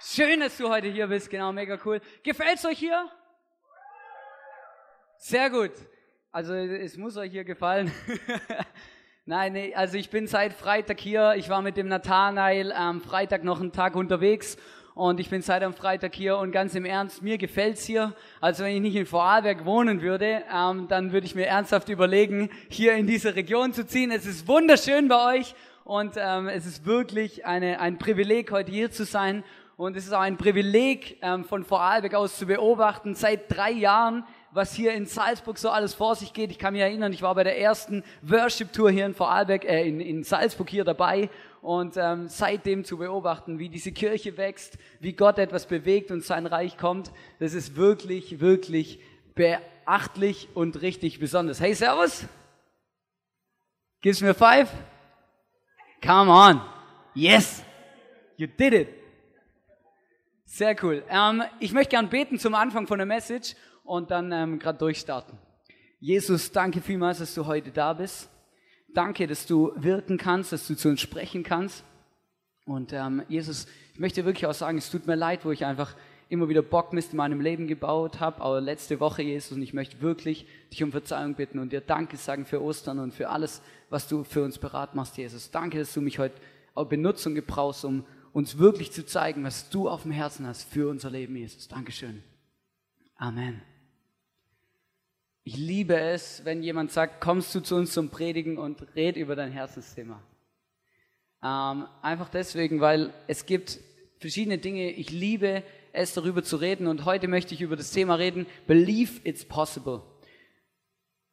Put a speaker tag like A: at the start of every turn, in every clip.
A: Schön, dass du heute hier bist, genau, mega cool. Gefällt's euch hier? Sehr gut. Also es muss euch hier gefallen. Nein, nee, also ich bin seit Freitag hier. Ich war mit dem Nathanael am Freitag noch einen Tag unterwegs und ich bin seit am Freitag hier und ganz im Ernst, mir gefällt's hier. Also wenn ich nicht in Vorarlberg wohnen würde, ähm, dann würde ich mir ernsthaft überlegen, hier in diese Region zu ziehen. Es ist wunderschön bei euch und ähm, es ist wirklich eine, ein Privileg, heute hier zu sein. Und es ist auch ein Privileg, ähm, von Vorarlberg aus zu beobachten. Seit drei Jahren was hier in Salzburg so alles vor sich geht. Ich kann mich erinnern, ich war bei der ersten Worship-Tour hier in Vorarlberg, äh, in, in Salzburg hier dabei und ähm, seitdem zu beobachten, wie diese Kirche wächst, wie Gott etwas bewegt und sein Reich kommt, das ist wirklich, wirklich beachtlich und richtig besonders. Hey, Servus! Gib's mir five? Come on! Yes! You did it! Sehr cool. Ähm, ich möchte gern beten zum Anfang von der Message und dann ähm, gerade durchstarten. Jesus, danke vielmals, dass du heute da bist. Danke, dass du wirken kannst, dass du zu uns sprechen kannst. Und ähm, Jesus, ich möchte wirklich auch sagen, es tut mir leid, wo ich einfach immer wieder Bockmist in meinem Leben gebaut habe, aber letzte Woche, Jesus, und ich möchte wirklich dich um Verzeihung bitten und dir Danke sagen für Ostern und für alles, was du für uns berat machst, Jesus. Danke, dass du mich heute auch benutzt und gebrauchst, um uns wirklich zu zeigen, was du auf dem Herzen hast für unser Leben, Jesus. Dankeschön. Amen. Ich liebe es, wenn jemand sagt, kommst du zu uns zum Predigen und red über dein Herzensthema. Ähm, einfach deswegen, weil es gibt verschiedene Dinge, ich liebe es darüber zu reden und heute möchte ich über das Thema reden, Believe it's possible.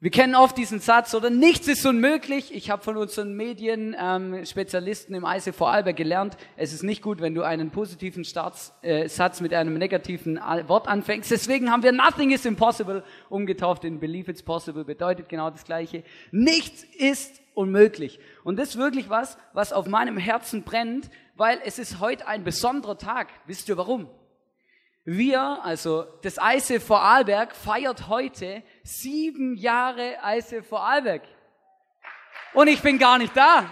A: Wir kennen oft diesen Satz, oder nichts ist unmöglich. Ich habe von unseren Medienspezialisten ähm, im IC Vorarlberg gelernt, es ist nicht gut, wenn du einen positiven Starts, äh, Satz mit einem negativen Wort anfängst. Deswegen haben wir Nothing is impossible umgetauft in Believe it's possible, bedeutet genau das Gleiche. Nichts ist unmöglich. Und das ist wirklich was, was auf meinem Herzen brennt, weil es ist heute ein besonderer Tag. Wisst ihr warum? Wir, also das ICF Vorarlberg, feiert heute sieben Jahre ICF Vorarlberg. Und ich bin gar nicht da.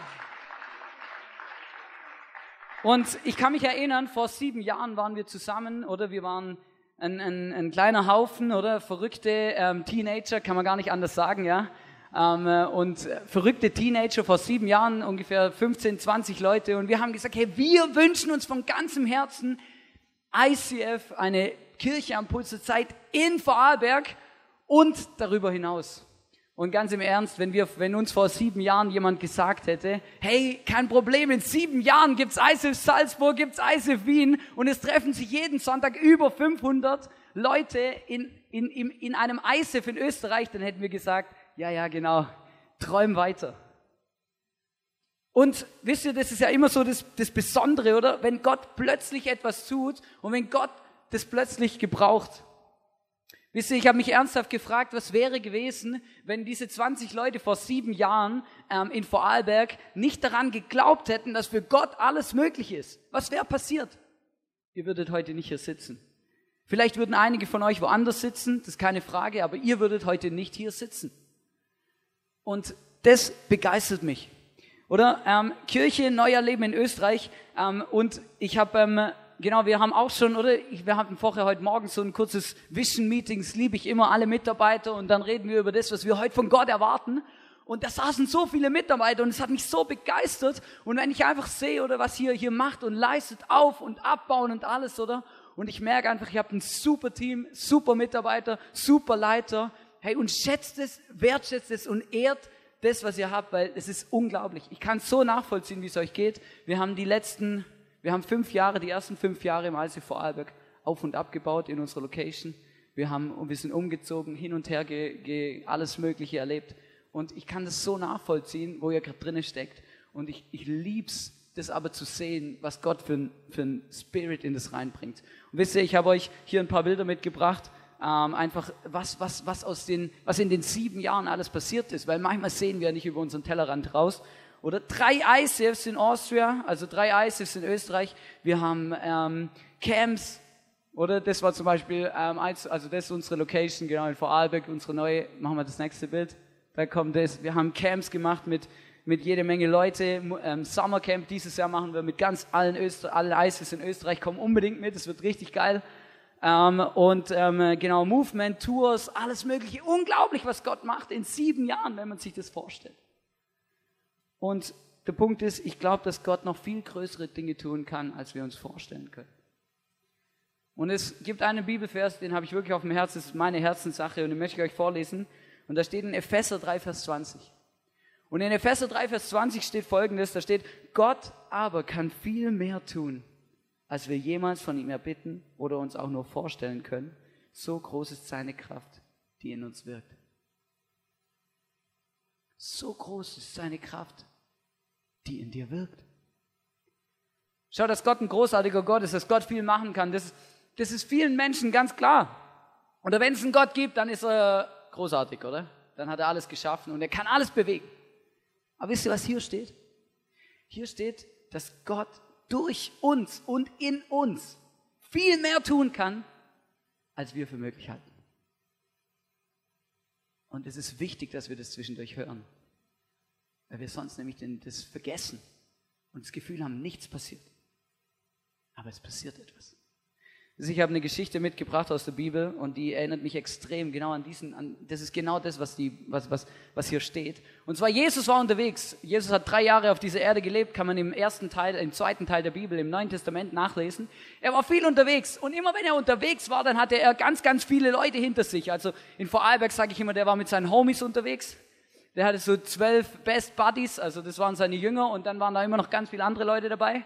A: Und ich kann mich erinnern, vor sieben Jahren waren wir zusammen, oder wir waren ein, ein, ein kleiner Haufen, oder verrückte ähm, Teenager, kann man gar nicht anders sagen, ja. Ähm, äh, und verrückte Teenager vor sieben Jahren, ungefähr 15, 20 Leute. Und wir haben gesagt, hey, wir wünschen uns von ganzem Herzen, ICF, eine Kirche am Puls der Zeit in Vorarlberg und darüber hinaus. Und ganz im Ernst, wenn, wir, wenn uns vor sieben Jahren jemand gesagt hätte, hey, kein Problem, in sieben Jahren gibt's ICF Salzburg, gibt's ICF Wien und es treffen sich jeden Sonntag über 500 Leute in, in, in, in einem ICF in Österreich, dann hätten wir gesagt, ja, ja, genau, träum weiter. Und wisst ihr, das ist ja immer so das, das Besondere, oder? Wenn Gott plötzlich etwas tut und wenn Gott das plötzlich gebraucht. Wisst ihr, ich habe mich ernsthaft gefragt, was wäre gewesen, wenn diese 20 Leute vor sieben Jahren ähm, in Vorarlberg nicht daran geglaubt hätten, dass für Gott alles möglich ist. Was wäre passiert? Ihr würdet heute nicht hier sitzen. Vielleicht würden einige von euch woanders sitzen, das ist keine Frage, aber ihr würdet heute nicht hier sitzen. Und das begeistert mich. Oder ähm, Kirche Neuer Leben in Österreich. Ähm, und ich habe, ähm, genau, wir haben auch schon, oder wir hatten vorher heute Morgen so ein kurzes Vision Meetings, liebe ich immer alle Mitarbeiter und dann reden wir über das, was wir heute von Gott erwarten. Und da saßen so viele Mitarbeiter und es hat mich so begeistert. Und wenn ich einfach sehe, oder was hier hier macht und leistet, auf und abbauen und alles, oder? Und ich merke einfach, ich habe ein super Team, super Mitarbeiter, super Leiter. Hey, und schätzt es, wertschätzt es und ehrt das, was ihr habt, weil es ist unglaublich. Ich kann so nachvollziehen, wie es euch geht. Wir haben die letzten, wir haben fünf Jahre, die ersten fünf Jahre im IC Vorarlberg auf und abgebaut in unserer Location. Wir haben, wir sind umgezogen, hin und her, ge, ge, alles Mögliche erlebt. Und ich kann das so nachvollziehen, wo ihr gerade drinnen steckt. Und ich, ich lieb's, das aber zu sehen, was Gott für für ein Spirit in das reinbringt. Und wisst ihr, ich habe euch hier ein paar Bilder mitgebracht ähm, einfach, was, was, was, aus den, was in den sieben Jahren alles passiert ist, weil manchmal sehen wir nicht über unseren Tellerrand raus. Oder drei ICFs in Austria, also drei ICFs in Österreich. Wir haben ähm, Camps, oder das war zum Beispiel, ähm, also das ist unsere Location, genau in Vorarlberg, unsere neue, machen wir das nächste Bild, da kommt das. Wir haben Camps gemacht mit mit jede Menge Leute. Ähm, Summercamp dieses Jahr machen wir mit ganz allen Öster alle ISIS in Österreich. Kommen unbedingt mit, es wird richtig geil. Ähm, und ähm, genau, Movement, Tours, alles Mögliche. Unglaublich, was Gott macht in sieben Jahren, wenn man sich das vorstellt. Und der Punkt ist, ich glaube, dass Gott noch viel größere Dinge tun kann, als wir uns vorstellen können. Und es gibt einen Bibelvers, den habe ich wirklich auf dem Herzen, das ist meine Herzenssache und den möchte ich euch vorlesen. Und da steht in Epheser 3, Vers 20. Und in Epheser 3, Vers 20 steht folgendes, da steht, Gott aber kann viel mehr tun, als wir jemals von ihm erbitten oder uns auch nur vorstellen können. So groß ist seine Kraft, die in uns wirkt. So groß ist seine Kraft, die in dir wirkt. Schau, dass Gott ein großartiger Gott ist, dass Gott viel machen kann. Das, das ist vielen Menschen ganz klar. Oder wenn es einen Gott gibt, dann ist er großartig, oder? Dann hat er alles geschaffen und er kann alles bewegen. Aber wisst ihr, was hier steht? Hier steht, dass Gott durch uns und in uns viel mehr tun kann, als wir für möglich halten. Und es ist wichtig, dass wir das zwischendurch hören, weil wir sonst nämlich das vergessen und das Gefühl haben, nichts passiert. Aber es passiert etwas. Also ich habe eine Geschichte mitgebracht aus der Bibel und die erinnert mich extrem genau an diesen, an, das ist genau das, was, die, was, was, was hier steht. Und zwar Jesus war unterwegs. Jesus hat drei Jahre auf dieser Erde gelebt, kann man im ersten Teil, im zweiten Teil der Bibel, im Neuen Testament nachlesen. Er war viel unterwegs und immer wenn er unterwegs war, dann hatte er ganz, ganz viele Leute hinter sich. Also in Vorarlberg sage ich immer, der war mit seinen Homies unterwegs. Der hatte so zwölf Best Buddies, also das waren seine Jünger und dann waren da immer noch ganz viele andere Leute dabei.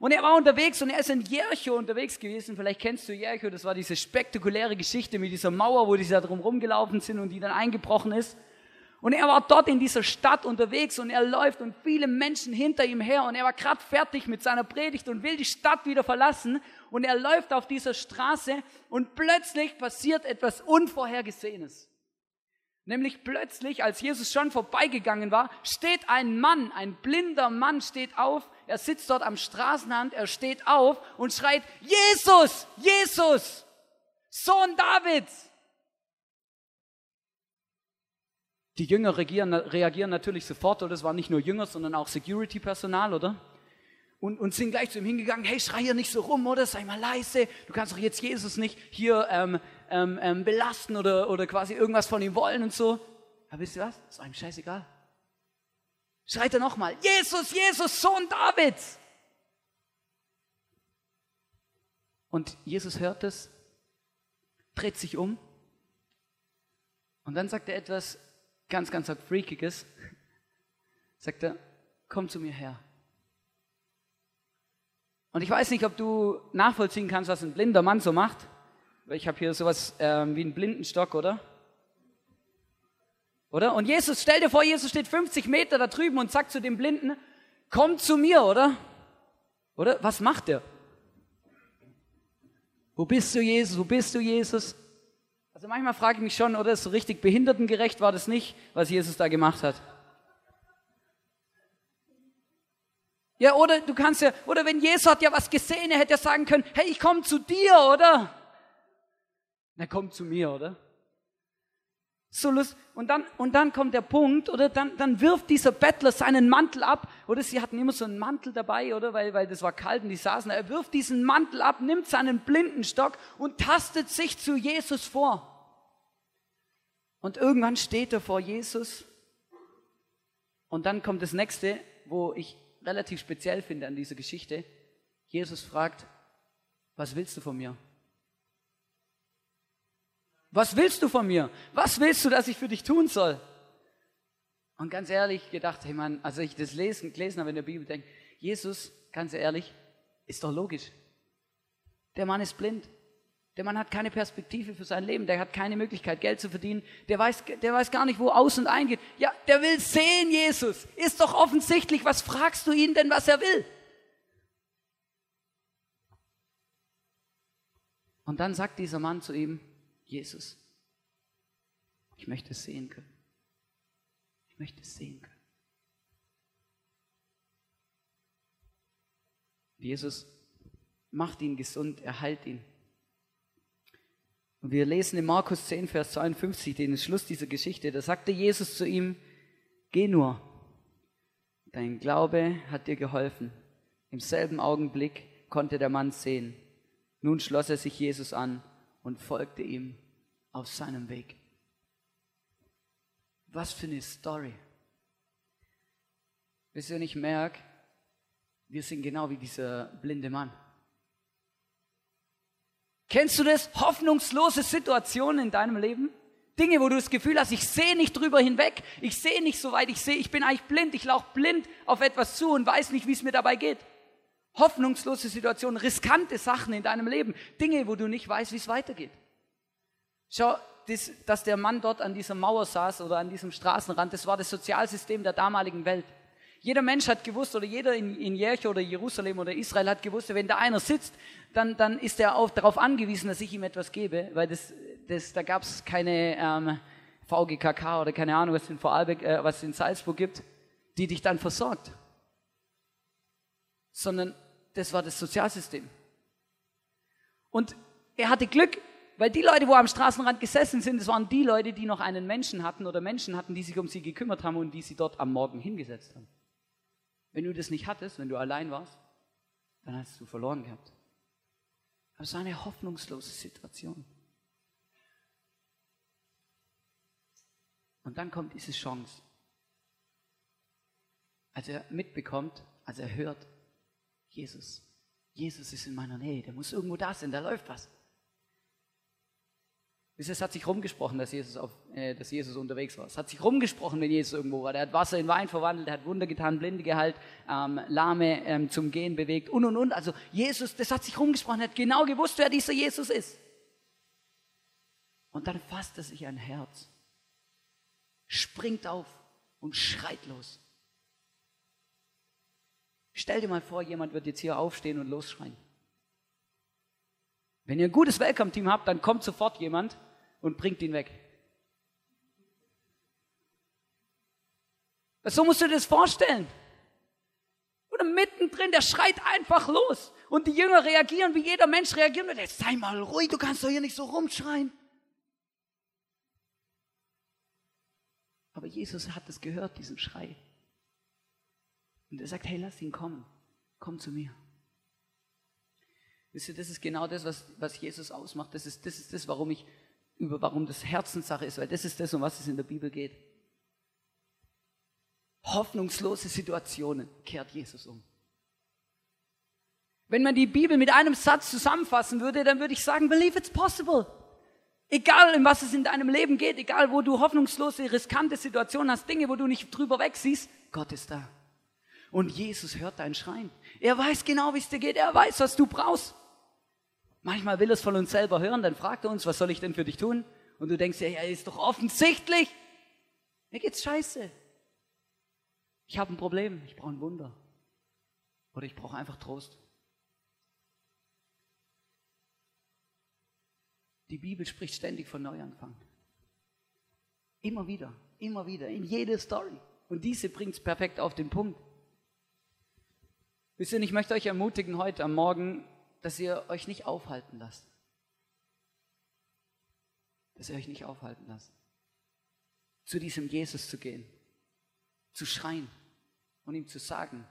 A: Und er war unterwegs und er ist in Jericho unterwegs gewesen. Vielleicht kennst du Jericho, das war diese spektakuläre Geschichte mit dieser Mauer, wo die da drum rumgelaufen sind und die dann eingebrochen ist. Und er war dort in dieser Stadt unterwegs und er läuft und viele Menschen hinter ihm her und er war gerade fertig mit seiner Predigt und will die Stadt wieder verlassen und er läuft auf dieser Straße und plötzlich passiert etwas Unvorhergesehenes. Nämlich plötzlich, als Jesus schon vorbeigegangen war, steht ein Mann, ein blinder Mann steht auf, er sitzt dort am Straßenrand, er steht auf und schreit, Jesus, Jesus, Sohn Davids. Die Jünger reagieren, reagieren natürlich sofort, oder es waren nicht nur Jünger, sondern auch Security-Personal, oder? Und, und sind gleich zu ihm hingegangen, hey, schrei hier nicht so rum, oder? Sei mal leise, du kannst doch jetzt Jesus nicht hier ähm, ähm, ähm, belasten oder, oder quasi irgendwas von ihm wollen und so. Aber wisst ihr was? Ist einem scheißegal. Schreit er nochmal, Jesus, Jesus, Sohn Davids. Und Jesus hört es, dreht sich um und dann sagt er etwas ganz, ganz Freakiges. Sagt er, komm zu mir her. Und ich weiß nicht, ob du nachvollziehen kannst, was ein blinder Mann so macht. Ich habe hier sowas ähm, wie einen Blindenstock, oder? Oder? Und Jesus, stell dir vor, Jesus steht 50 Meter da drüben und sagt zu dem Blinden, komm zu mir, oder? Oder? Was macht er? Wo bist du, Jesus? Wo bist du, Jesus? Also manchmal frage ich mich schon, oder? So richtig behindertengerecht war das nicht, was Jesus da gemacht hat. Ja, oder du kannst ja, oder wenn Jesus hat ja was gesehen, er hätte ja sagen können, hey, ich komme zu dir, oder? Na, komm zu mir, oder? So lust und dann und dann kommt der Punkt, oder dann dann wirft dieser Bettler seinen Mantel ab, oder sie hatten immer so einen Mantel dabei, oder weil weil das war kalt und die saßen. Er wirft diesen Mantel ab, nimmt seinen Blindenstock und tastet sich zu Jesus vor. Und irgendwann steht er vor Jesus. Und dann kommt das nächste, wo ich relativ speziell finde an dieser Geschichte. Jesus fragt, was willst du von mir? Was willst du von mir? Was willst du, dass ich für dich tun soll? Und ganz ehrlich gedacht, hey Mann, also ich das lesen, gelesen habe in der Bibel, denke, Jesus, ganz ehrlich, ist doch logisch. Der Mann ist blind. Der Mann hat keine Perspektive für sein Leben. Der hat keine Möglichkeit, Geld zu verdienen. Der weiß, der weiß gar nicht, wo aus und eingeht. Ja, der will sehen, Jesus. Ist doch offensichtlich. Was fragst du ihn denn, was er will? Und dann sagt dieser Mann zu ihm, Jesus, ich möchte es sehen können. Ich möchte es sehen können. Jesus macht ihn gesund, er heilt ihn. Und wir lesen in Markus 10, Vers 52, den Schluss dieser Geschichte, da sagte Jesus zu ihm, geh nur, Dein Glaube hat dir geholfen. Im selben Augenblick konnte der Mann sehen. Nun schloss er sich Jesus an und folgte ihm auf seinem Weg. Was für eine Story. Wisst ihr, ich merke, wir sind genau wie dieser blinde Mann. Kennst du das? Hoffnungslose Situationen in deinem Leben? Dinge, wo du das Gefühl hast, ich sehe nicht drüber hinweg, ich sehe nicht so weit, ich sehe, ich bin eigentlich blind, ich laufe blind auf etwas zu und weiß nicht, wie es mir dabei geht. Hoffnungslose Situationen, riskante Sachen in deinem Leben, Dinge, wo du nicht weißt, wie es weitergeht. Schau, das, dass der Mann dort an dieser Mauer saß oder an diesem Straßenrand, das war das Sozialsystem der damaligen Welt. Jeder Mensch hat gewusst, oder jeder in, in Jericho oder Jerusalem oder Israel hat gewusst, wenn da einer sitzt, dann, dann ist er auch darauf angewiesen, dass ich ihm etwas gebe, weil das, das, da gab es keine ähm, VGKK oder keine Ahnung, was es in, Vorarlberg, äh, was in Salzburg gibt, die dich dann versorgt. Sondern das war das Sozialsystem. Und er hatte Glück, weil die Leute, wo am Straßenrand gesessen sind, das waren die Leute, die noch einen Menschen hatten oder Menschen hatten, die sich um sie gekümmert haben und die sie dort am Morgen hingesetzt haben. Wenn du das nicht hattest, wenn du allein warst, dann hast du verloren gehabt. Aber es war eine hoffnungslose Situation. Und dann kommt diese Chance. Als er mitbekommt, als er hört, Jesus, Jesus ist in meiner Nähe, der muss irgendwo da sein, da läuft was. Es hat sich rumgesprochen, dass Jesus, auf, äh, dass Jesus unterwegs war. Es hat sich rumgesprochen, wenn Jesus irgendwo war. Der hat Wasser in Wein verwandelt, der hat Wunder getan, Blinde geheilt, ähm, Lahme ähm, zum Gehen bewegt und und und. Also Jesus, das hat sich rumgesprochen, er hat genau gewusst, wer dieser Jesus ist. Und dann fasst er sich ein Herz, springt auf und schreit los. Stell dir mal vor, jemand wird jetzt hier aufstehen und losschreien. Wenn ihr ein gutes Welcome-Team habt, dann kommt sofort jemand und bringt ihn weg. So musst du dir das vorstellen. Oder mittendrin, der schreit einfach los. Und die Jünger reagieren, wie jeder Mensch reagiert. Und jetzt sei mal ruhig, du kannst doch hier nicht so rumschreien. Aber Jesus hat es gehört, diesen Schrei. Und er sagt, hey, lass ihn kommen. Komm zu mir. Wisst ihr, das ist genau das, was, was Jesus ausmacht. Das ist, das ist das, warum ich über warum das Herzenssache ist, weil das ist das, um was es in der Bibel geht. Hoffnungslose Situationen kehrt Jesus um. Wenn man die Bibel mit einem Satz zusammenfassen würde, dann würde ich sagen, believe it's possible. Egal, in was es in deinem Leben geht, egal, wo du hoffnungslose, riskante Situationen hast, Dinge, wo du nicht drüber wegsiehst, Gott ist da. Und Jesus hört dein Schreien. Er weiß genau, wie es dir geht. Er weiß, was du brauchst. Manchmal will er es von uns selber hören, dann fragt er uns, was soll ich denn für dich tun? Und du denkst ja, ja, ist doch offensichtlich. Mir geht's scheiße. Ich habe ein Problem, ich brauche ein Wunder. Oder ich brauche einfach Trost. Die Bibel spricht ständig von Neuanfang. Immer wieder, immer wieder, in jede Story. Und diese bringt es perfekt auf den Punkt. Wisst ihr, ich möchte euch ermutigen, heute am Morgen dass ihr euch nicht aufhalten lasst. Dass ihr euch nicht aufhalten lasst. Zu diesem Jesus zu gehen, zu schreien und ihm zu sagen,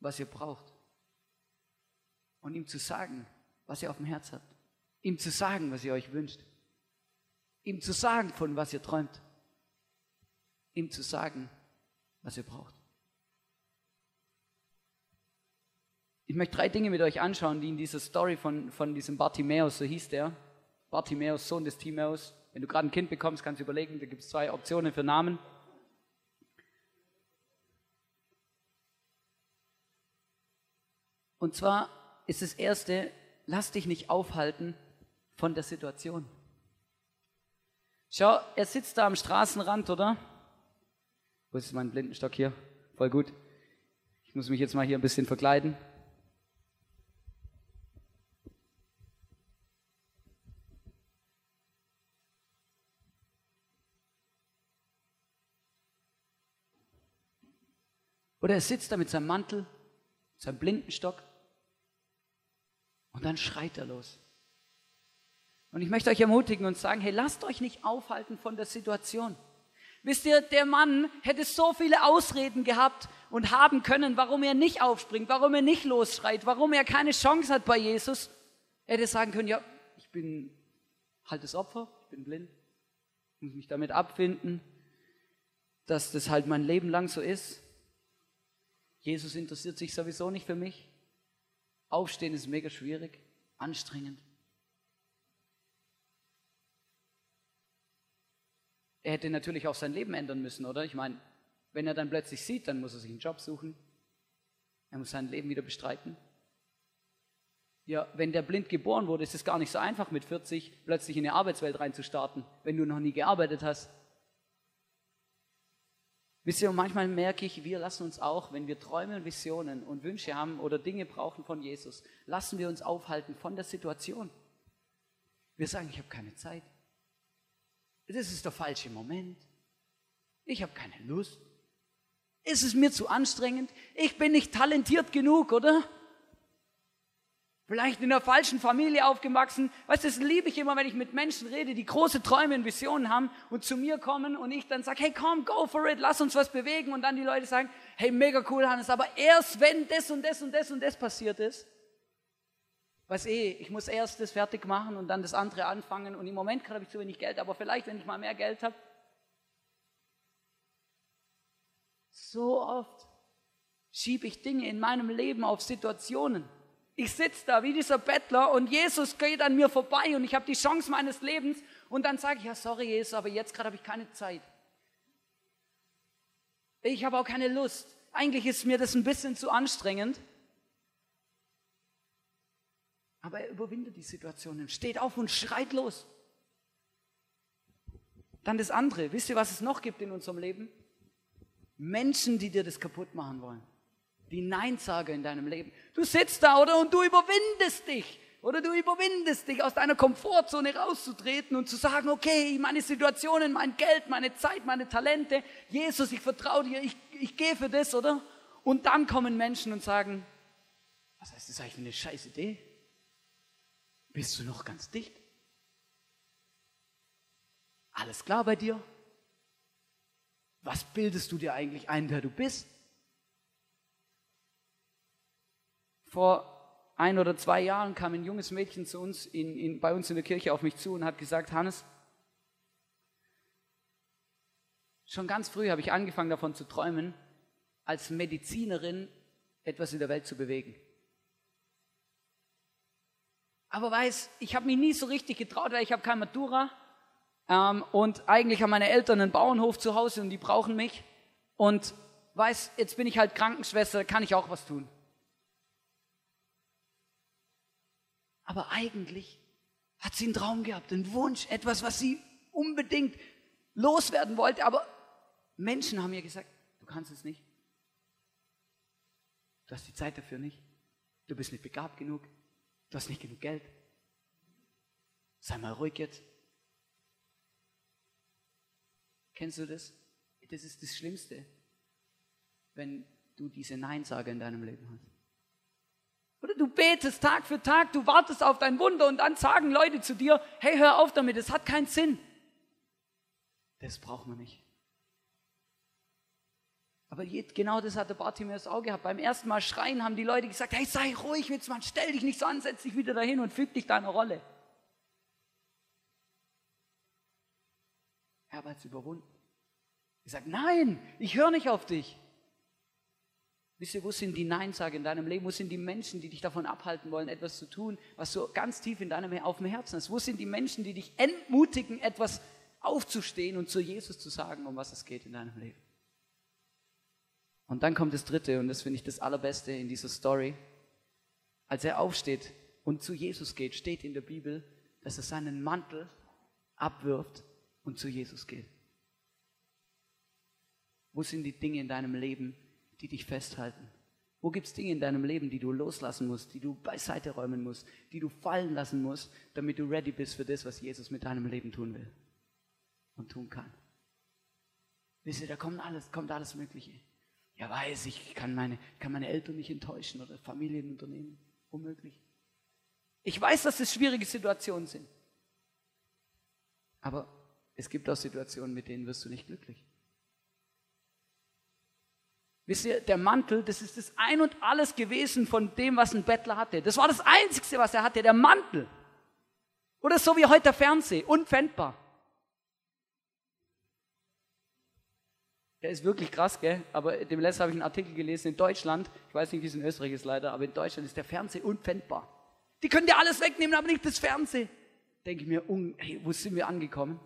A: was ihr braucht. Und ihm zu sagen, was ihr auf dem Herz habt. Ihm zu sagen, was ihr euch wünscht. Ihm zu sagen, von was ihr träumt. Ihm zu sagen, was ihr braucht. Ich möchte drei Dinge mit euch anschauen, die in dieser Story von, von diesem Bartimäus, so hieß der, Bartimäus, Sohn des Timäus. Wenn du gerade ein Kind bekommst, kannst du überlegen, da gibt es zwei Optionen für Namen. Und zwar ist das Erste, lass dich nicht aufhalten von der Situation. Schau, er sitzt da am Straßenrand, oder? Wo ist mein Blindenstock hier? Voll gut. Ich muss mich jetzt mal hier ein bisschen verkleiden. Oder er sitzt da mit seinem Mantel, seinem Blindenstock und dann schreit er los. Und ich möchte euch ermutigen und sagen, hey, lasst euch nicht aufhalten von der Situation. Wisst ihr, der Mann hätte so viele Ausreden gehabt und haben können, warum er nicht aufspringt, warum er nicht losschreit, warum er keine Chance hat bei Jesus. Er hätte sagen können, ja, ich bin halt das Opfer, ich bin blind, muss mich damit abfinden, dass das halt mein Leben lang so ist. Jesus interessiert sich sowieso nicht für mich. Aufstehen ist mega schwierig, anstrengend. Er hätte natürlich auch sein Leben ändern müssen, oder? Ich meine, wenn er dann plötzlich sieht, dann muss er sich einen Job suchen. Er muss sein Leben wieder bestreiten. Ja, wenn der blind geboren wurde, ist es gar nicht so einfach, mit 40 plötzlich in die Arbeitswelt reinzustarten, wenn du noch nie gearbeitet hast. Wisst ihr, und manchmal merke ich, wir lassen uns auch, wenn wir Träume und Visionen und Wünsche haben oder Dinge brauchen von Jesus, lassen wir uns aufhalten von der Situation. Wir sagen, ich habe keine Zeit. Das ist der falsche Moment. Ich habe keine Lust. Ist es mir zu anstrengend? Ich bin nicht talentiert genug, oder? Vielleicht in der falschen Familie aufgewachsen. Weißt du, das liebe ich immer, wenn ich mit Menschen rede, die große Träume und Visionen haben und zu mir kommen und ich dann sage, hey komm, go for it, lass uns was bewegen. Und dann die Leute sagen, hey, mega cool, Hannes, aber erst wenn das und das und das und das passiert ist. Weiß eh, ich muss erst das fertig machen und dann das andere anfangen. Und im Moment habe ich zu wenig Geld, aber vielleicht, wenn ich mal mehr Geld habe. So oft schiebe ich Dinge in meinem Leben auf Situationen ich sitze da wie dieser Bettler und Jesus geht an mir vorbei und ich habe die Chance meines Lebens und dann sage ich, ja, sorry Jesus, aber jetzt gerade habe ich keine Zeit. Ich habe auch keine Lust. Eigentlich ist mir das ein bisschen zu anstrengend. Aber er überwindet die Situationen, steht auf und schreit los. Dann das andere. Wisst ihr, was es noch gibt in unserem Leben? Menschen, die dir das kaputt machen wollen die Neinsager in deinem Leben. Du sitzt da, oder? Und du überwindest dich. Oder du überwindest dich, aus deiner Komfortzone rauszutreten und zu sagen, okay, meine Situationen, mein Geld, meine Zeit, meine Talente, Jesus, ich vertraue dir, ich, ich gehe für das, oder? Und dann kommen Menschen und sagen, was heißt das eigentlich für eine scheiß Idee? Bist du noch ganz dicht? Alles klar bei dir? Was bildest du dir eigentlich ein, wer du bist? Vor ein oder zwei Jahren kam ein junges Mädchen zu uns, in, in, bei uns in der Kirche auf mich zu und hat gesagt, Hannes, schon ganz früh habe ich angefangen davon zu träumen, als Medizinerin etwas in der Welt zu bewegen. Aber weiß, ich habe mich nie so richtig getraut, weil ich habe keine Matura ähm, und eigentlich haben meine Eltern einen Bauernhof zu Hause und die brauchen mich. Und weiß, jetzt bin ich halt Krankenschwester, kann ich auch was tun. Aber eigentlich hat sie einen Traum gehabt, einen Wunsch, etwas, was sie unbedingt loswerden wollte. Aber Menschen haben ihr gesagt, du kannst es nicht. Du hast die Zeit dafür nicht. Du bist nicht begabt genug. Du hast nicht genug Geld. Sei mal ruhig jetzt. Kennst du das? Das ist das Schlimmste, wenn du diese Neinsager in deinem Leben hast. Oder du betest Tag für Tag, du wartest auf dein Wunder und dann sagen Leute zu dir, hey, hör auf damit, es hat keinen Sinn. Das braucht man nicht. Aber genau das hat der Bartimäus auch gehabt. Beim ersten Mal schreien haben die Leute gesagt, hey, sei ruhig, Witzmann, stell dich nicht so an, setz dich wieder dahin und füg dich deiner Rolle. Er hat es überwunden. Er sagt, nein, ich höre nicht auf dich. Wisst ihr, wo sind die Neinsager in deinem Leben? Wo sind die Menschen, die dich davon abhalten wollen, etwas zu tun, was so ganz tief in deinem auf dem Herzen ist? Wo sind die Menschen, die dich entmutigen, etwas aufzustehen und zu Jesus zu sagen, um was es geht in deinem Leben? Und dann kommt das Dritte, und das finde ich das Allerbeste in dieser Story. Als er aufsteht und zu Jesus geht, steht in der Bibel, dass er seinen Mantel abwirft und zu Jesus geht. Wo sind die Dinge in deinem Leben, die dich festhalten? Wo gibt es Dinge in deinem Leben, die du loslassen musst, die du beiseite räumen musst, die du fallen lassen musst, damit du ready bist für das, was Jesus mit deinem Leben tun will und tun kann? Wisst ihr, da kommt alles, kommt alles Mögliche. Ja, weiß ich, kann meine, kann meine Eltern nicht enttäuschen oder Familienunternehmen. Unmöglich. Ich weiß, dass es schwierige Situationen sind. Aber es gibt auch Situationen, mit denen wirst du nicht glücklich. Wisst ihr, der Mantel, das ist das Ein und Alles gewesen von dem, was ein Bettler hatte. Das war das Einzige, was er hatte, der Mantel. Oder so wie heute der Fernseher, unpfändbar. Der ist wirklich krass, gell? Aber dem letzten habe ich einen Artikel gelesen in Deutschland. Ich weiß nicht, wie es in Österreich ist leider, aber in Deutschland ist der Fernseher unpfändbar. Die können dir alles wegnehmen, aber nicht das Fernsehen. Denke ich mir, hey, wo sind wir angekommen?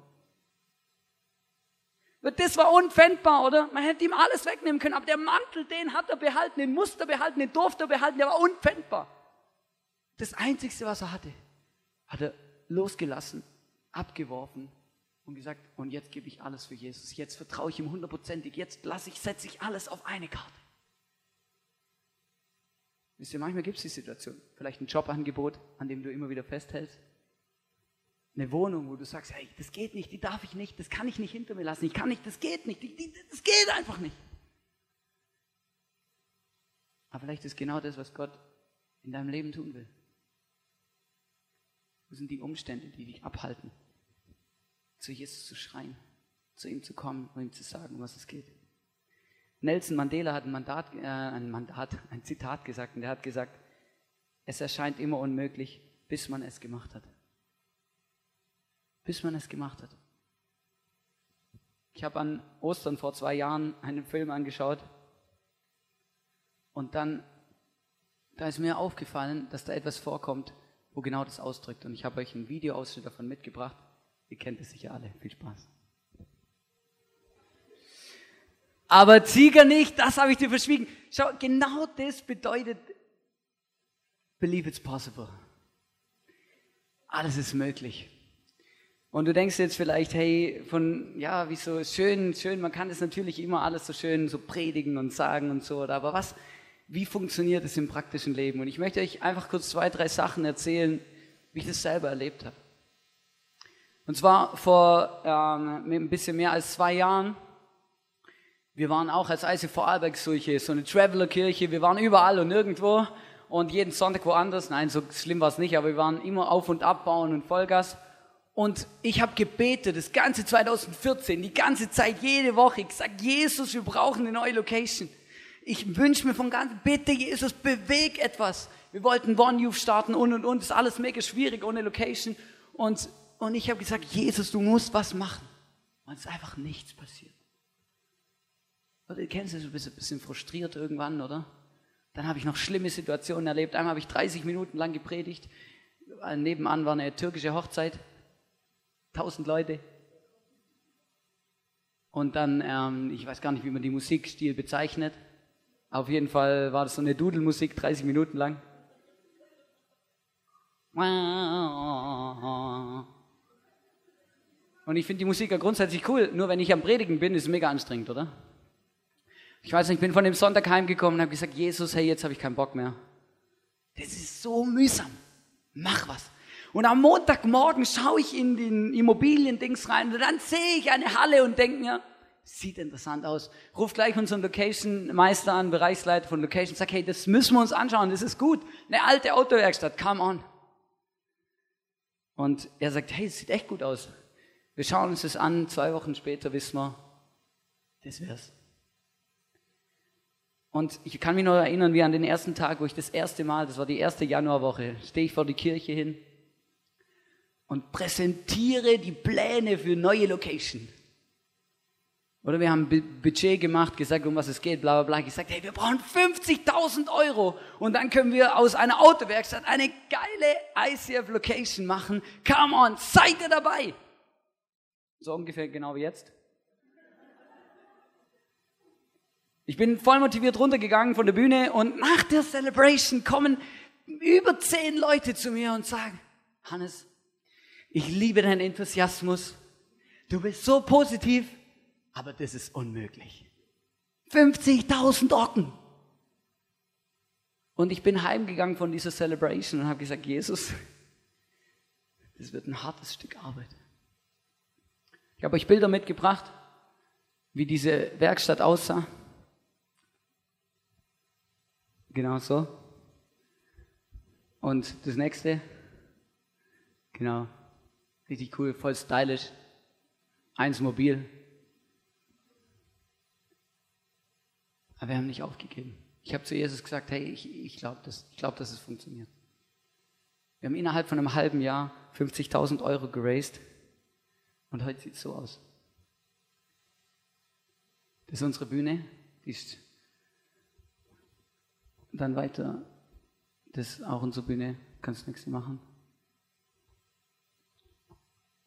A: Das war unpfändbar, oder? Man hätte ihm alles wegnehmen können, aber der Mantel, den hat er behalten, den musste er behalten, den durfte er behalten, der war unpfändbar. Das Einzige, was er hatte, hat er losgelassen, abgeworfen und gesagt, und jetzt gebe ich alles für Jesus. Jetzt vertraue ich ihm hundertprozentig. Jetzt lasse ich, setze ich alles auf eine Karte. Wisst ihr, manchmal gibt es die Situation, vielleicht ein Jobangebot, an dem du immer wieder festhältst. Eine Wohnung, wo du sagst, hey, das geht nicht, die darf ich nicht, das kann ich nicht hinter mir lassen, ich kann nicht, das geht nicht, die, die, das geht einfach nicht. Aber vielleicht ist genau das, was Gott in deinem Leben tun will. Wo sind die Umstände, die dich abhalten? zu Jesus zu schreien, zu ihm zu kommen und ihm zu sagen, was es geht. Nelson Mandela hat ein Mandat, äh, ein Mandat, ein Zitat gesagt und er hat gesagt, es erscheint immer unmöglich, bis man es gemacht hat. Bis man es gemacht hat. Ich habe an Ostern vor zwei Jahren einen Film angeschaut und dann, da ist mir aufgefallen, dass da etwas vorkommt, wo genau das ausdrückt. Und ich habe euch einen Videoausschnitt davon mitgebracht. Ihr kennt es sicher alle. Viel Spaß. Aber Zieger nicht, das habe ich dir verschwiegen. Schau, genau das bedeutet, believe it's possible. Alles ist möglich. Und du denkst jetzt vielleicht, hey, von, ja, wieso, schön, schön, man kann das natürlich immer alles so schön so predigen und sagen und so, aber was, wie funktioniert es im praktischen Leben? Und ich möchte euch einfach kurz zwei, drei Sachen erzählen, wie ich das selber erlebt habe. Und zwar vor ähm, ein bisschen mehr als zwei Jahren. Wir waren auch als ICV Vorarlberg solche, so eine Traveler-Kirche. Wir waren überall und nirgendwo und jeden Sonntag woanders. Nein, so schlimm war es nicht, aber wir waren immer auf und abbauen und Vollgas. Und ich habe gebetet, das ganze 2014, die ganze Zeit, jede Woche. Ich sage, Jesus, wir brauchen eine neue Location. Ich wünsche mir von ganzem, bitte Jesus, beweg etwas. Wir wollten One Youth starten und und und. Das ist alles mega schwierig ohne Location. Und und ich habe gesagt, Jesus, du musst was machen. Und es ist einfach nichts passiert. Oder, kennst du du bist ein bisschen frustriert irgendwann, oder? Dann habe ich noch schlimme Situationen erlebt. Einmal habe ich 30 Minuten lang gepredigt. Nebenan war eine türkische Hochzeit. Tausend Leute. Und dann, ähm, ich weiß gar nicht, wie man die Musikstil bezeichnet. Auf jeden Fall war das so eine Dudelmusik, 30 Minuten lang. Und ich finde die Musik ja grundsätzlich cool, nur wenn ich am Predigen bin, ist es mega anstrengend, oder? Ich weiß nicht, ich bin von dem Sonntag heimgekommen und habe gesagt, Jesus, hey, jetzt habe ich keinen Bock mehr. Das ist so mühsam. Mach was. Und am Montagmorgen schaue ich in den Immobilien-Dings rein und dann sehe ich eine Halle und denke mir, sieht interessant aus. Ruf gleich unseren Location-Meister an, Bereichsleiter von Location, sag, hey, das müssen wir uns anschauen, das ist gut. Eine alte Autowerkstatt, come on. Und er sagt, hey, das sieht echt gut aus. Wir schauen uns das an, zwei Wochen später wissen wir, das wär's. Und ich kann mich noch erinnern, wie an den ersten Tag, wo ich das erste Mal, das war die erste Januarwoche, stehe ich vor die Kirche hin und präsentiere die Pläne für neue Location. Oder wir haben ein Budget gemacht, gesagt, um was es geht, bla bla bla. Gesagt, hey, wir brauchen 50.000 Euro und dann können wir aus einer Autowerkstatt eine geile ICF-Location machen. Come on, seid ihr dabei? So ungefähr genau wie jetzt. Ich bin voll motiviert runtergegangen von der Bühne und nach der Celebration kommen über zehn Leute zu mir und sagen, Hannes, ich liebe deinen Enthusiasmus. Du bist so positiv, aber das ist unmöglich. 50.000 Ocken. Und ich bin heimgegangen von dieser Celebration und habe gesagt, Jesus, das wird ein hartes Stück Arbeit. Ich habe euch Bilder mitgebracht, wie diese Werkstatt aussah. Genau so. Und das nächste. Genau. Richtig cool, voll stylisch. Eins mobil. Aber wir haben nicht aufgegeben. Ich habe zu Jesus gesagt, hey, ich, ich glaube, das, glaub, dass es funktioniert. Wir haben innerhalb von einem halben Jahr 50.000 Euro geraced und heute sieht es so aus. Das ist unsere Bühne, die ist dann weiter, das ist auch unsere Bühne, kannst nichts machen.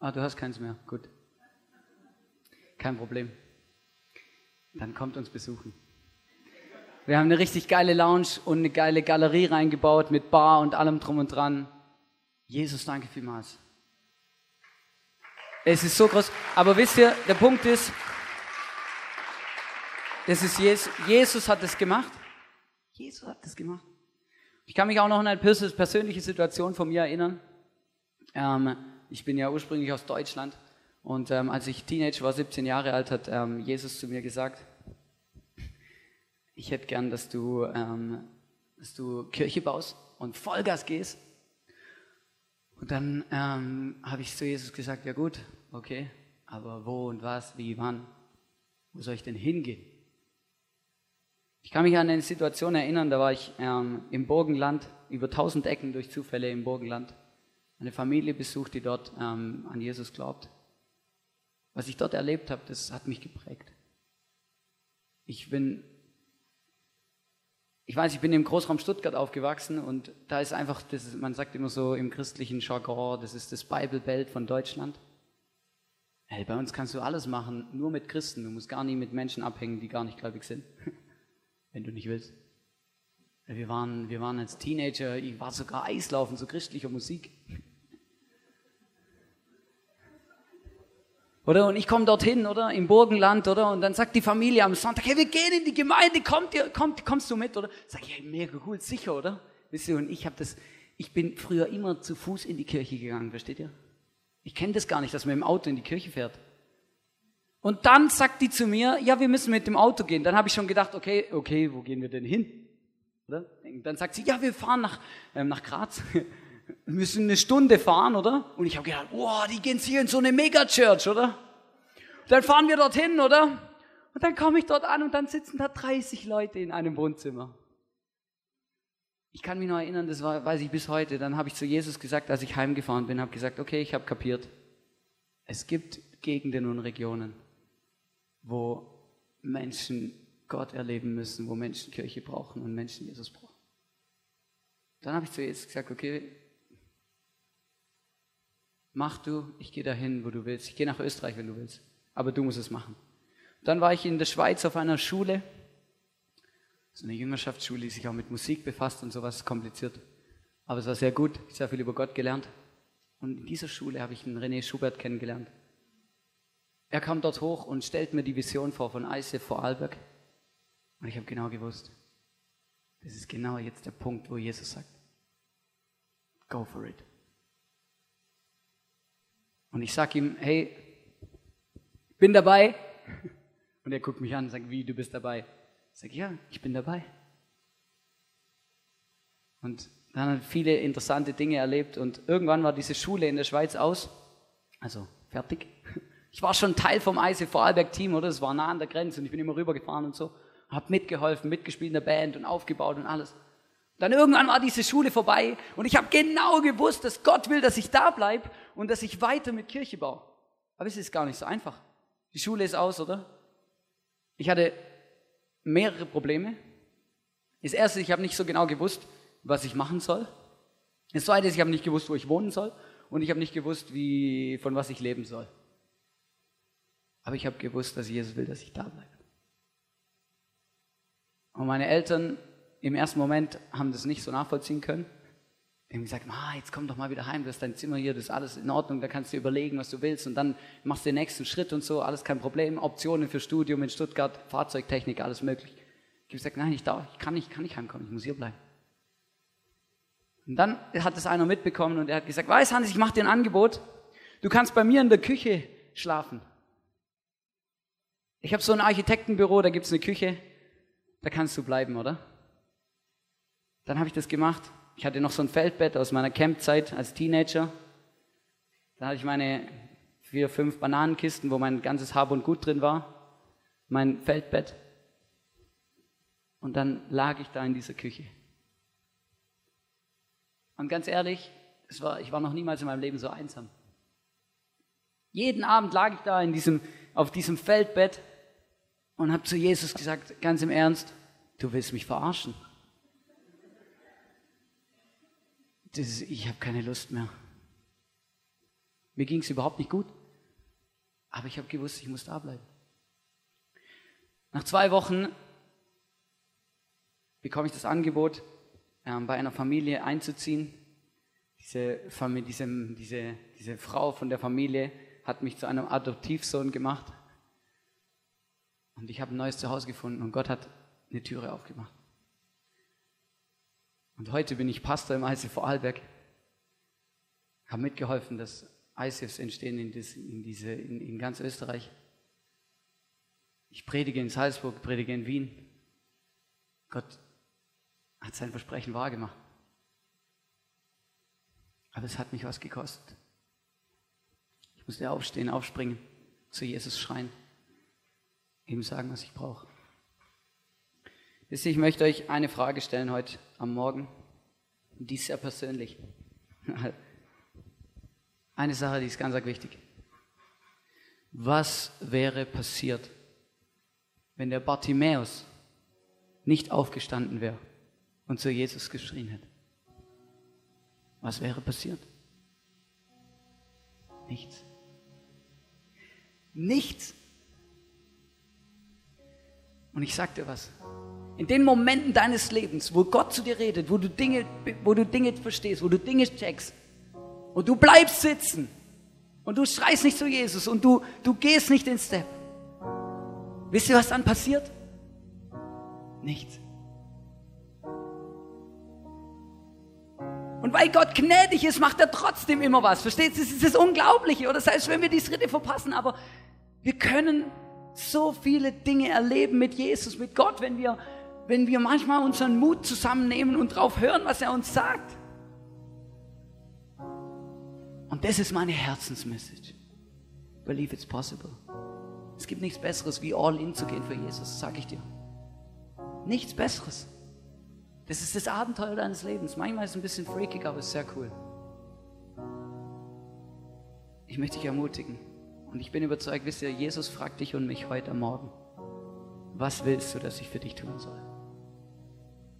A: Ah, du hast keins mehr, gut. Kein Problem. Dann kommt uns besuchen. Wir haben eine richtig geile Lounge und eine geile Galerie reingebaut mit Bar und allem drum und dran. Jesus, danke vielmals. Es ist so groß. Aber wisst ihr, der Punkt ist, das ist Jesus, Jesus hat es gemacht. Jesus hat das gemacht. Ich kann mich auch noch an eine persönliche Situation von mir erinnern. Ähm, ich bin ja ursprünglich aus Deutschland und ähm, als ich Teenager war, 17 Jahre alt, hat ähm, Jesus zu mir gesagt, ich hätte gern, dass du, ähm, dass du Kirche baust und Vollgas gehst. Und dann ähm, habe ich zu Jesus gesagt, ja gut, okay, aber wo und was, wie, wann, wo soll ich denn hingehen? Ich kann mich an eine Situation erinnern, da war ich ähm, im Burgenland, über tausend Ecken durch Zufälle im Burgenland, eine Familie besucht, die dort ähm, an Jesus glaubt. Was ich dort erlebt habe, das hat mich geprägt. Ich bin ich weiß, ich bin im Großraum Stuttgart aufgewachsen und da ist einfach, das man sagt immer so im christlichen Jargon, das ist das Bible Belt von Deutschland. Hey, bei uns kannst du alles machen, nur mit Christen. Du musst gar nie mit Menschen abhängen, die gar nicht gläubig sind, wenn du nicht willst. Wir waren, wir waren als Teenager, ich war sogar Eislaufen zu christlicher Musik. Oder? Und ich komme dorthin, oder? Im Burgenland, oder? Und dann sagt die Familie am Sonntag, hey, wir gehen in die Gemeinde, kommt ihr, kommt, kommst du mit, oder? Sag ich, hey, mega cool, sicher, oder? Wisst ihr, und ich habe das, ich bin früher immer zu Fuß in die Kirche gegangen, versteht ihr? Ich kenne das gar nicht, dass man im Auto in die Kirche fährt. Und dann sagt die zu mir, ja, wir müssen mit dem Auto gehen. Dann habe ich schon gedacht, okay, okay, wo gehen wir denn hin? Oder? Dann sagt sie, ja, wir fahren nach, ähm, nach Graz. Wir müssen eine Stunde fahren, oder? Und ich habe gedacht, wow, die gehen hier in so eine Megachurch, oder? Dann fahren wir dorthin, oder? Und dann komme ich dort an und dann sitzen da 30 Leute in einem Wohnzimmer. Ich kann mich noch erinnern, das war, weiß ich bis heute. Dann habe ich zu Jesus gesagt, als ich heimgefahren bin, habe gesagt, okay, ich habe kapiert. Es gibt Gegenden und Regionen, wo Menschen Gott erleben müssen, wo Menschen Kirche brauchen und Menschen Jesus brauchen. Dann habe ich zu Jesus gesagt, okay, mach du, ich gehe dahin, wo du willst. Ich gehe nach Österreich, wenn du willst. Aber du musst es machen. Dann war ich in der Schweiz auf einer Schule, so eine Jüngerschaftsschule, die sich auch mit Musik befasst und sowas kompliziert. Aber es war sehr gut, ich sehr viel über Gott gelernt. Und in dieser Schule habe ich einen René Schubert kennengelernt. Er kam dort hoch und stellt mir die Vision vor von ICF Vorarlberg. Und ich habe genau gewusst, das ist genau jetzt der Punkt, wo Jesus sagt, go for it. Und ich sage ihm, hey, bin dabei. Und er guckt mich an und sagt, wie, du bist dabei? Ich sage, ja, ich bin dabei. Und dann hat viele interessante Dinge erlebt und irgendwann war diese Schule in der Schweiz aus, also fertig. Ich war schon Teil vom IC Vorarlberg Team, oder? Es war nah an der Grenze und ich bin immer rübergefahren und so, habe mitgeholfen, mitgespielt in der Band und aufgebaut und alles. Dann irgendwann war diese Schule vorbei und ich habe genau gewusst, dass Gott will, dass ich da bleibe und dass ich weiter mit Kirche baue. Aber es ist gar nicht so einfach. Die Schule ist aus, oder? Ich hatte mehrere Probleme. Das erste, ich habe nicht so genau gewusst, was ich machen soll. Das zweite ich habe nicht gewusst, wo ich wohnen soll. Und ich habe nicht gewusst, wie, von was ich leben soll. Aber ich habe gewusst, dass Jesus will, dass ich da bleibe. Und meine Eltern im ersten Moment haben das nicht so nachvollziehen können irgendwie sagt, ah, jetzt komm doch mal wieder heim, du hast dein Zimmer hier, das ist alles in Ordnung, da kannst du überlegen, was du willst und dann machst du den nächsten Schritt und so, alles kein Problem, Optionen für Studium in Stuttgart, Fahrzeugtechnik, alles möglich. Ich habe gesagt, nein, ich, darf, ich kann nicht, kann nicht heimkommen, ich muss hier bleiben. Und dann hat es einer mitbekommen und er hat gesagt, weißt Hans, ich mache dir ein Angebot, du kannst bei mir in der Küche schlafen. Ich habe so ein Architektenbüro, da gibt es eine Küche, da kannst du bleiben, oder? Dann habe ich das gemacht ich hatte noch so ein Feldbett aus meiner Campzeit als Teenager. Da hatte ich meine vier, fünf Bananenkisten, wo mein ganzes Hab und Gut drin war. Mein Feldbett. Und dann lag ich da in dieser Küche. Und ganz ehrlich, es war, ich war noch niemals in meinem Leben so einsam. Jeden Abend lag ich da in diesem, auf diesem Feldbett und habe zu Jesus gesagt, ganz im Ernst, du willst mich verarschen. Das, ich habe keine Lust mehr. Mir ging es überhaupt nicht gut, aber ich habe gewusst, ich muss da bleiben. Nach zwei Wochen bekomme ich das Angebot, ähm, bei einer Familie einzuziehen. Diese, Familie, diese, diese, diese Frau von der Familie hat mich zu einem Adoptivsohn gemacht. Und ich habe ein neues Zuhause gefunden und Gott hat eine Türe aufgemacht. Und heute bin ich Pastor im ICF Vorarlberg. Habe mitgeholfen, dass ICFs entstehen in, das, in, diese, in, in ganz Österreich. Ich predige in Salzburg, predige in Wien. Gott hat sein Versprechen wahrgemacht. Aber es hat mich was gekostet. Ich musste aufstehen, aufspringen, zu Jesus schreien, ihm sagen, was ich brauche. Ich möchte euch eine Frage stellen heute am Morgen. Und die ist sehr persönlich. Eine Sache, die ist ganz wichtig. Was wäre passiert, wenn der Bartimäus nicht aufgestanden wäre und zu Jesus geschrien hätte? Was wäre passiert? Nichts. Nichts. Und ich sag dir was. In den Momenten deines Lebens, wo Gott zu dir redet, wo du Dinge, wo du Dinge verstehst, wo du Dinge checkst, und du bleibst sitzen und du schreist nicht zu Jesus und du, du gehst nicht den Step. Wisst ihr, was dann passiert? Nichts. Und weil Gott gnädig ist, macht er trotzdem immer was. Versteht ihr? Das ist das Unglaubliche. Oder das heißt, wenn wir die Schritte verpassen, aber wir können so viele Dinge erleben mit Jesus, mit Gott, wenn wir, wenn wir manchmal unseren Mut zusammennehmen und drauf hören, was er uns sagt. Und das ist meine Herzensmessage. Believe it's possible. Es gibt nichts Besseres, wie all in zu gehen für Jesus, sage ich dir. Nichts Besseres. Das ist das Abenteuer deines Lebens. Manchmal ist es ein bisschen freakig, aber es ist sehr cool. Ich möchte dich ermutigen. Und ich bin überzeugt, wisst ihr, Jesus fragt dich und mich heute Morgen, was willst du, dass ich für dich tun soll?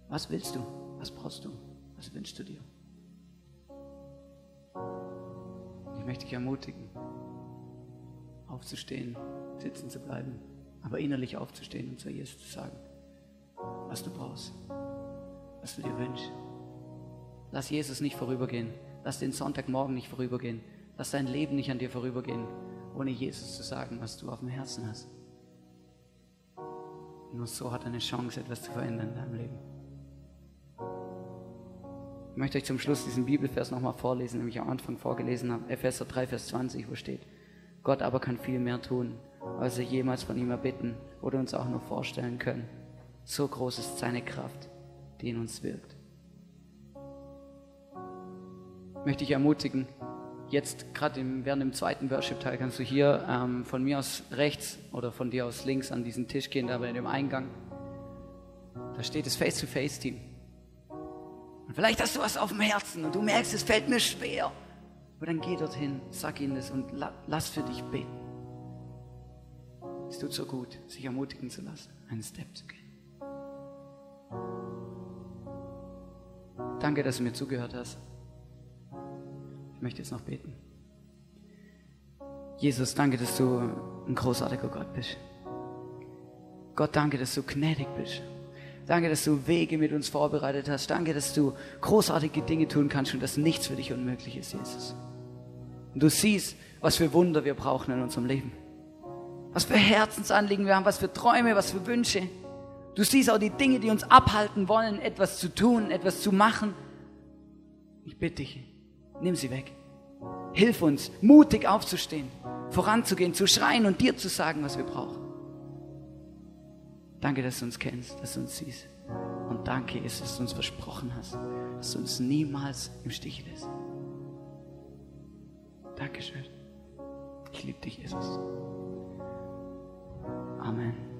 A: Was willst du? Was brauchst du? Was wünschst du dir? Ich möchte dich ermutigen, aufzustehen, sitzen zu bleiben, aber innerlich aufzustehen und zu Jesus zu sagen, was du brauchst, was du dir wünschst. Lass Jesus nicht vorübergehen. Lass den Sonntagmorgen nicht vorübergehen. Lass dein Leben nicht an dir vorübergehen, ohne Jesus zu sagen, was du auf dem Herzen hast. Nur so hat er eine Chance, etwas zu verändern in deinem Leben. Ich möchte euch zum Schluss diesen Bibelvers nochmal vorlesen, den ich am Anfang vorgelesen habe. Epheser 3, Vers 20, wo steht, Gott aber kann viel mehr tun, als wir jemals von ihm erbitten oder uns auch nur vorstellen können. So groß ist seine Kraft, die in uns wirkt. Ich möchte dich ermutigen, jetzt gerade während dem zweiten Worship-Teil kannst du hier ähm, von mir aus rechts oder von dir aus links an diesen Tisch gehen, da bei dem Eingang. Da steht das Face-to-Face-Team. Und vielleicht hast du was auf dem Herzen und du merkst, es fällt mir schwer. Aber dann geh dorthin, sag ihnen das und lass für dich beten. Es tut so gut, sich ermutigen zu lassen, einen Step zu gehen. Danke, dass du mir zugehört hast. Ich möchte jetzt noch beten. Jesus, danke, dass du ein großartiger Gott bist. Gott, danke, dass du gnädig bist. Danke, dass du Wege mit uns vorbereitet hast. Danke, dass du großartige Dinge tun kannst und dass nichts für dich unmöglich ist, Jesus. Und du siehst, was für Wunder wir brauchen in unserem Leben. Was für Herzensanliegen wir haben, was für Träume, was für Wünsche. Du siehst auch die Dinge, die uns abhalten wollen, etwas zu tun, etwas zu machen. Ich bitte dich, nimm sie weg. Hilf uns, mutig aufzustehen, voranzugehen, zu schreien und dir zu sagen, was wir brauchen. Danke, dass du uns kennst, dass du uns siehst. Und danke, Jesus, dass du uns versprochen hast, dass du uns niemals im Stich lässt. Dankeschön. Ich liebe dich, Jesus. Amen.